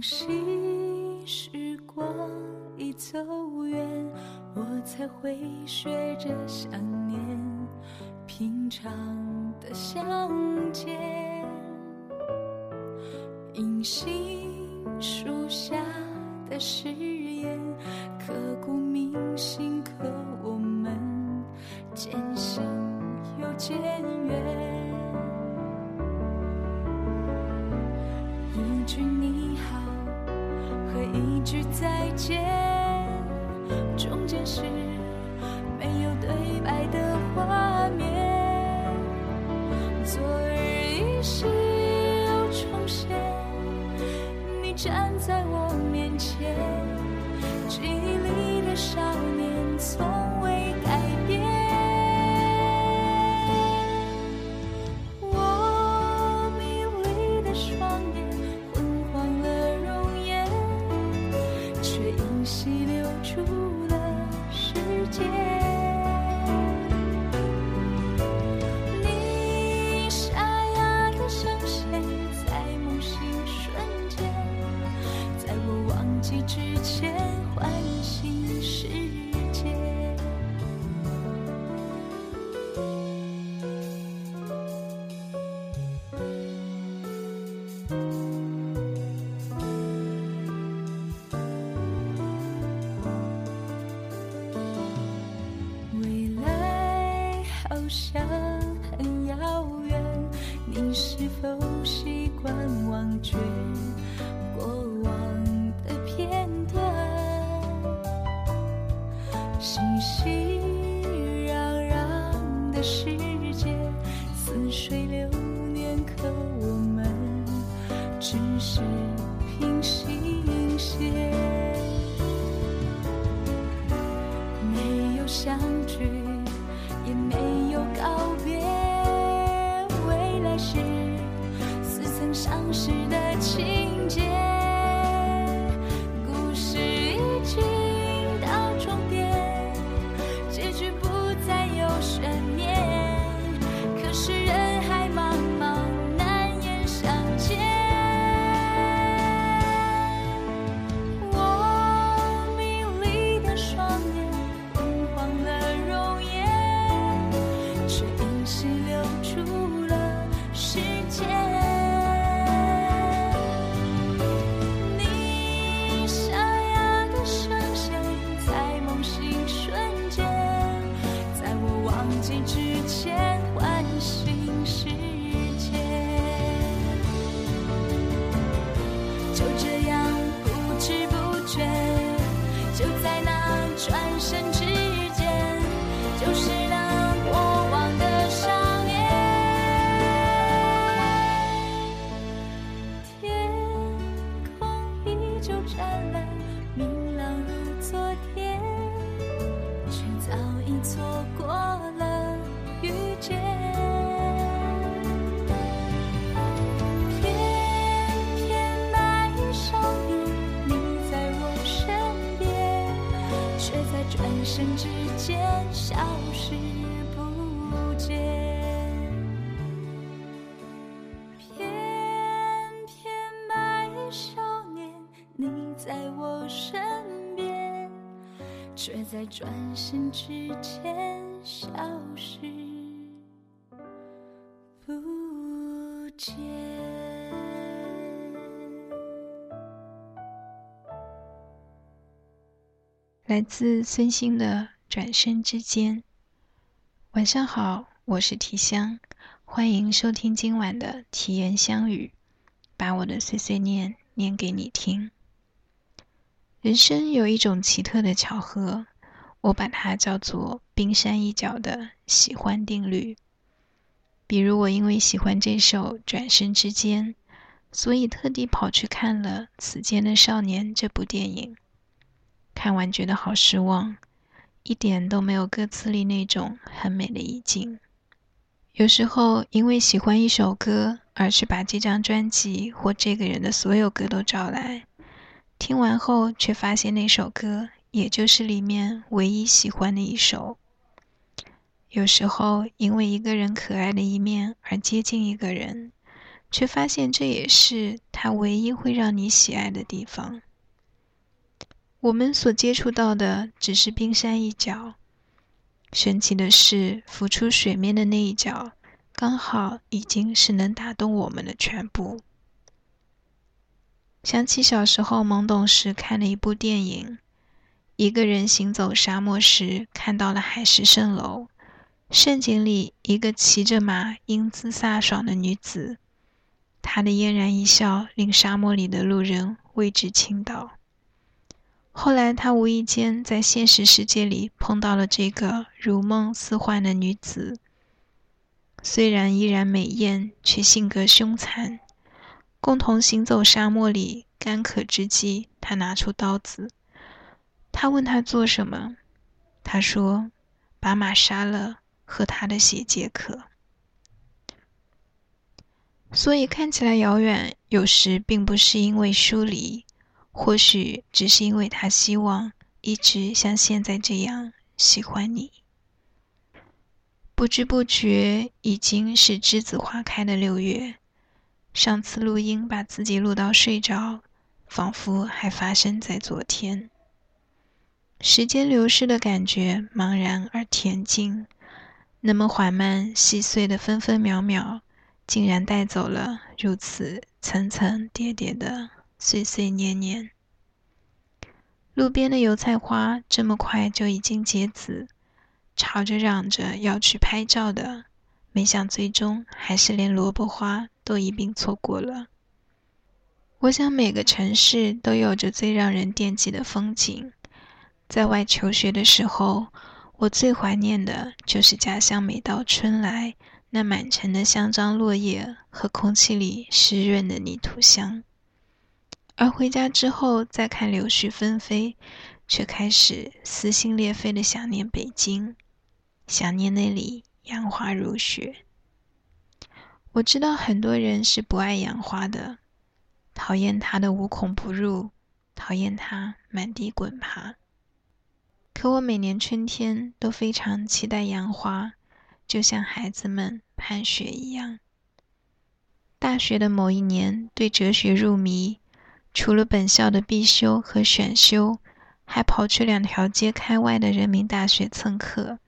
可惜时光已走远，我才会学着想念平常的相见。银杏树下的誓言，刻骨铭心，可我们渐行又渐远。一句再见，中间是没有对白的画面。昨日依稀又重现，你站在我面前，记忆里的少年从想消失不见。偏偏那一少年，你在我身边，却在转身之前消失不见。来自孙兴的《转身之间》。晚上好，我是提香，欢迎收听今晚的提言相语，把我的碎碎念念给你听。人生有一种奇特的巧合，我把它叫做冰山一角的喜欢定律。比如，我因为喜欢这首《转身之间》，所以特地跑去看了《此间的少年》这部电影。看完觉得好失望，一点都没有歌词里那种很美的意境。有时候因为喜欢一首歌而去把这张专辑或这个人的所有歌都找来，听完后却发现那首歌也就是里面唯一喜欢的一首。有时候因为一个人可爱的一面而接近一个人，却发现这也是他唯一会让你喜爱的地方。我们所接触到的只是冰山一角，神奇的是，浮出水面的那一角，刚好已经是能打动我们的全部。想起小时候懵懂时看的一部电影，一个人行走沙漠时看到了海市蜃楼，盛景里一个骑着马英姿飒爽的女子，她的嫣然一笑令沙漠里的路人为之倾倒。后来，他无意间在现实世界里碰到了这个如梦似幻的女子。虽然依然美艳，却性格凶残。共同行走沙漠里干渴之际，他拿出刀子。他问他做什么？他说：“把马杀了，喝他的血解渴。”所以看起来遥远，有时并不是因为疏离。或许只是因为他希望一直像现在这样喜欢你。不知不觉已经是栀子花开的六月。上次录音把自己录到睡着，仿佛还发生在昨天。时间流逝的感觉茫然而恬静，那么缓慢细碎的分分秒秒，竟然带走了如此层层叠叠的。岁岁年年，路边的油菜花这么快就已经结籽，吵着嚷着要去拍照的，没想最终还是连萝卜花都一并错过了。我想每个城市都有着最让人惦记的风景。在外求学的时候，我最怀念的就是家乡每到春来，那满城的香樟落叶和空气里湿润的泥土香。而回家之后，再看柳絮纷飞，却开始撕心裂肺的想念北京，想念那里杨花如雪。我知道很多人是不爱杨花的，讨厌它的无孔不入，讨厌它满地滚爬。可我每年春天都非常期待杨花，就像孩子们盼雪一样。大学的某一年，对哲学入迷。除了本校的必修和选修，还跑去两条街开外的人民大学蹭课，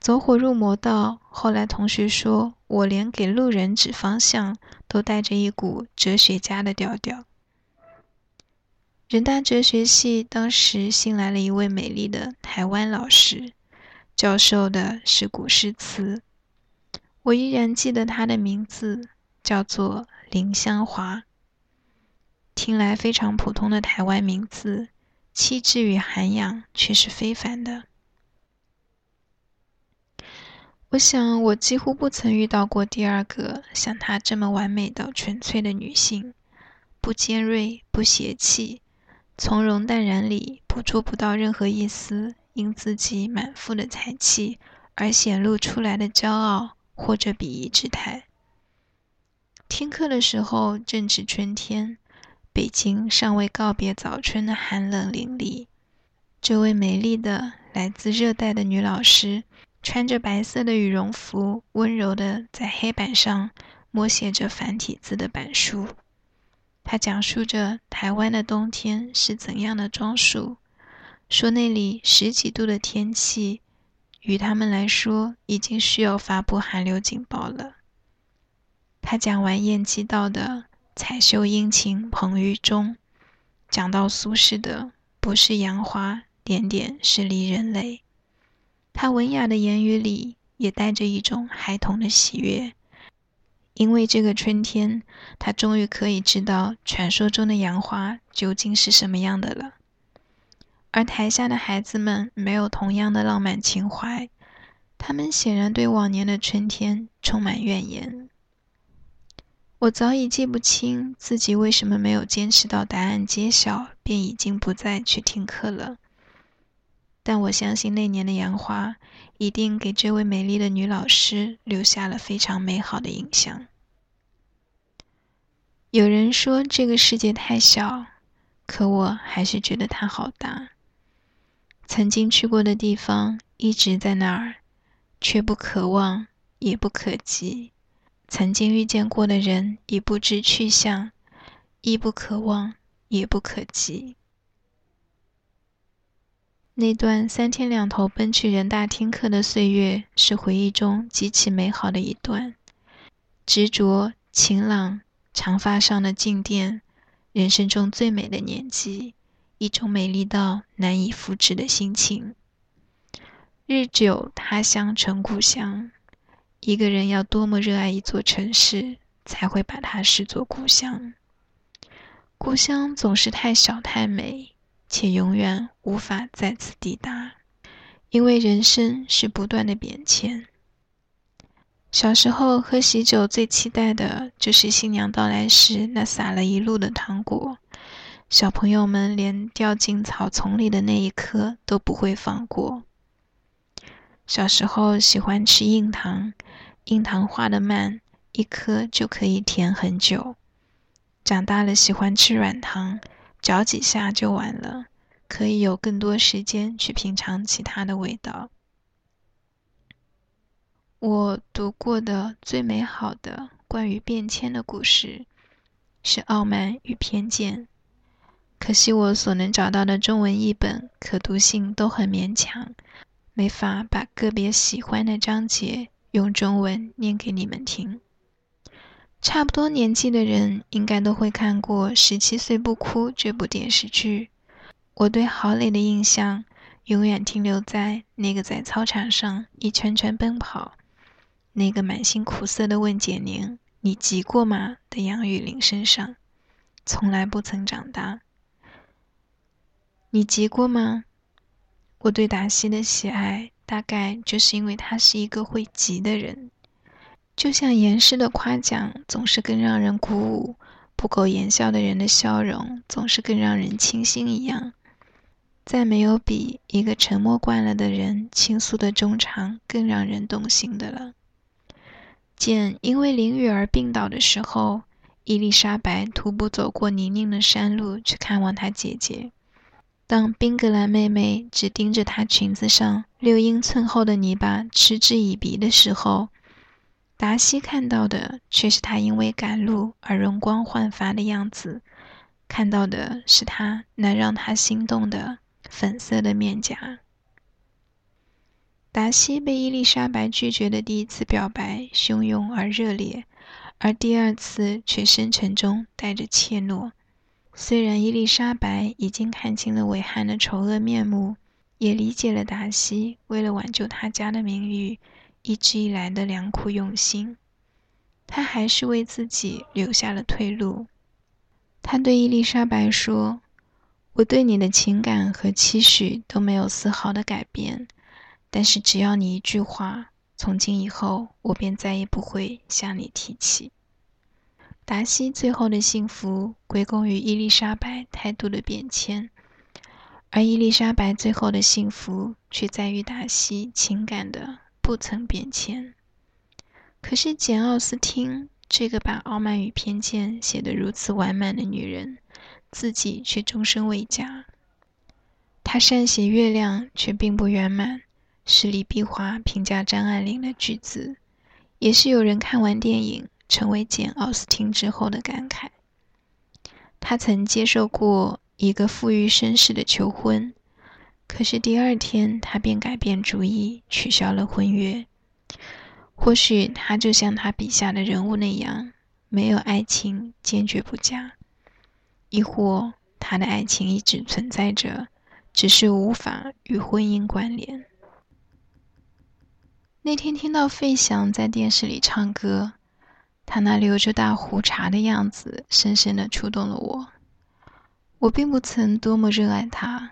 走火入魔到后来，同学说我连给路人指方向都带着一股哲学家的调调。人大哲学系当时新来了一位美丽的台湾老师，教授的是古诗词，我依然记得他的名字，叫做林香华。听来非常普通的台湾名字，气质与涵养却是非凡的。我想，我几乎不曾遇到过第二个像她这么完美到纯粹的女性，不尖锐，不邪气，从容淡然里捕捉不到任何一丝因自己满腹的才气而显露出来的骄傲或者鄙夷之态。听课的时候正值春天。北京尚未告别早春的寒冷凛冽，这位美丽的来自热带的女老师，穿着白色的羽绒服，温柔地在黑板上默写着繁体字的板书。她讲述着台湾的冬天是怎样的装束，说那里十几度的天气，与他们来说已经需要发布寒流警报了。她讲完燕寄道的。彩绣殷勤捧于中，讲到苏轼的“不是杨花，点点是离人泪”。他文雅的言语里也带着一种孩童的喜悦，因为这个春天，他终于可以知道传说中的杨花究竟是什么样的了。而台下的孩子们没有同样的浪漫情怀，他们显然对往年的春天充满怨言。我早已记不清自己为什么没有坚持到答案揭晓，便已经不再去听课了。但我相信那年的杨花一定给这位美丽的女老师留下了非常美好的印象。有人说这个世界太小，可我还是觉得它好大。曾经去过的地方一直在那儿，却不可望，也不可及。曾经遇见过的人已不知去向，亦不可望，也不可及。那段三天两头奔去人大听课的岁月，是回忆中极其美好的一段。执着、晴朗，长发上的静电，人生中最美的年纪，一种美丽到难以复制的心情。日久他乡成故乡，一个人要多么热爱一座城市，才会把它视作故乡？故乡总是太小太美。且永远无法再次抵达，因为人生是不断的变迁。小时候喝喜酒，最期待的就是新娘到来时那撒了一路的糖果。小朋友们连掉进草丛里的那一刻都不会放过。小时候喜欢吃硬糖，硬糖化的慢，一颗就可以甜很久。长大了喜欢吃软糖。嚼几下就完了，可以有更多时间去品尝其他的味道。我读过的最美好的关于变迁的故事是《傲慢与偏见》，可惜我所能找到的中文译本可读性都很勉强，没法把个别喜欢的章节用中文念给你们听。差不多年纪的人应该都会看过《十七岁不哭》这部电视剧。我对郝蕾的印象永远停留在那个在操场上一圈圈奔跑，那个满心苦涩的问简宁：“你急过吗？”的杨钰玲身上，从来不曾长大。你急过吗？我对达西的喜爱，大概就是因为他是一个会急的人。就像严师的夸奖总是更让人鼓舞，不苟言笑的人的笑容总是更让人倾心一样，再没有比一个沉默惯了的人倾诉的衷肠更让人动心的了。简因为淋雨而病倒的时候，伊丽莎白徒步走过泥泞的山路去看望她姐姐。当宾格兰妹妹只盯着她裙子上六英寸厚的泥巴嗤之以鼻的时候，达西看到的却是她因为赶路而容光焕发的样子，看到的是她那让他心动的粉色的面颊。达西被伊丽莎白拒绝的第一次表白汹涌而热烈，而第二次却深沉中带着怯懦。虽然伊丽莎白已经看清了韦汉的丑恶面目，也理解了达西为了挽救他家的名誉。一直以来的良苦用心，他还是为自己留下了退路。他对伊丽莎白说：“我对你的情感和期许都没有丝毫的改变，但是只要你一句话，从今以后我便再也不会向你提起。”达西最后的幸福归功于伊丽莎白态度的变迁，而伊丽莎白最后的幸福却在于达西情感的。不曾变迁。可是简·奥斯汀这个把《傲慢与偏见》写得如此完满的女人，自己却终身未嫁。她善写月亮，却并不圆满，是李碧华评价张爱玲的句子，也是有人看完电影成为简·奥斯汀之后的感慨。他曾接受过一个富裕绅士的求婚。可是第二天，他便改变主意，取消了婚约。或许他就像他笔下的人物那样，没有爱情，坚决不嫁；亦或他的爱情一直存在着，只是无法与婚姻关联。那天听到费翔在电视里唱歌，他那留着大胡茬的样子，深深的触动了我。我并不曾多么热爱他。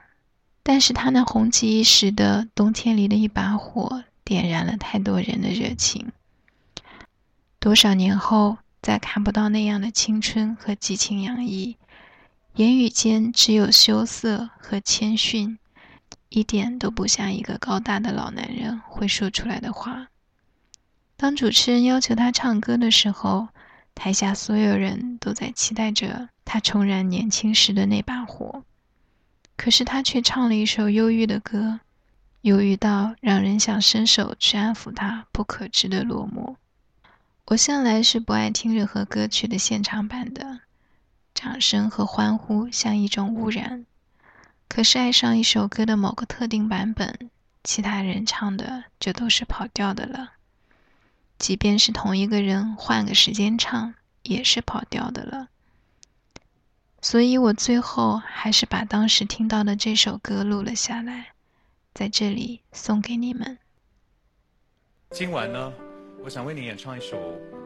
但是他那红极一时的冬天里的一把火，点燃了太多人的热情。多少年后，再看不到那样的青春和激情洋溢，言语间只有羞涩和谦逊，一点都不像一个高大的老男人会说出来的话。当主持人要求他唱歌的时候，台下所有人都在期待着他重燃年轻时的那把火。可是他却唱了一首忧郁的歌，忧郁到让人想伸手去安抚他不可知的落寞。我向来是不爱听任何歌曲的现场版的，掌声和欢呼像一种污染。可是爱上一首歌的某个特定版本，其他人唱的就都是跑调的了。即便是同一个人换个时间唱，也是跑调的了。所以我最后还是把当时听到的这首歌录了下来，在这里送给你们。今晚呢？我想为你演唱一首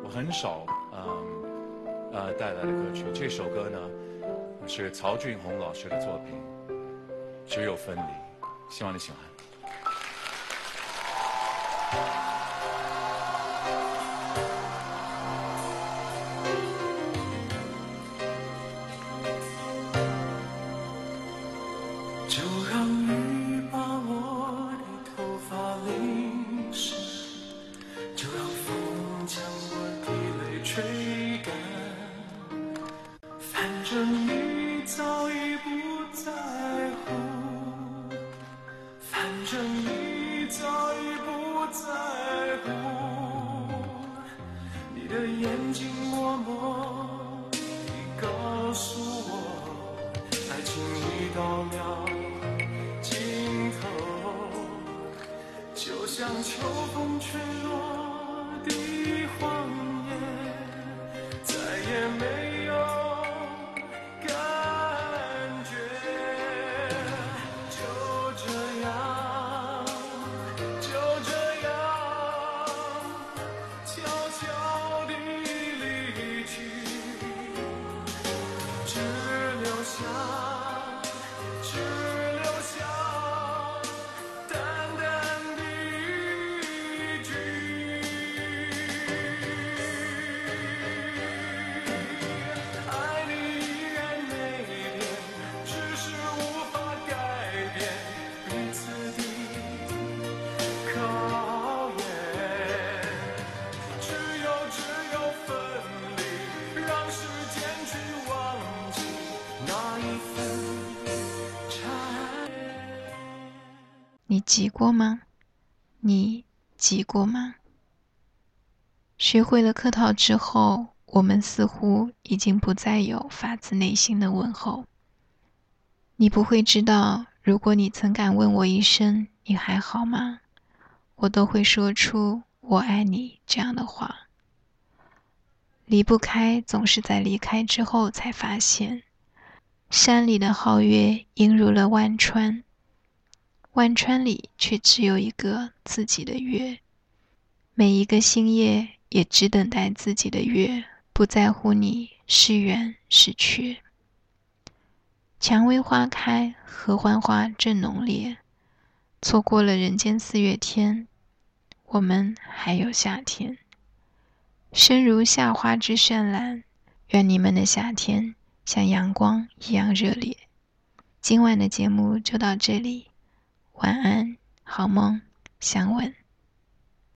我很少嗯呃带来的歌曲。这首歌呢是曹俊宏老师的作品《只有分离》，希望你喜欢。你急过吗？你急过吗？学会了客套之后，我们似乎已经不再有发自内心的问候。你不会知道，如果你曾敢问我一声“你还好吗”，我都会说出“我爱你”这样的话。离不开，总是在离开之后才发现，山里的皓月映入了万川。万川里却只有一个自己的月，每一个星夜也只等待自己的月，不在乎你是圆是缺。蔷薇花开，合欢花正浓烈，错过了人间四月天，我们还有夏天。生如夏花之绚烂，愿你们的夏天像阳光一样热烈。今晚的节目就到这里。晚安，好梦，想吻。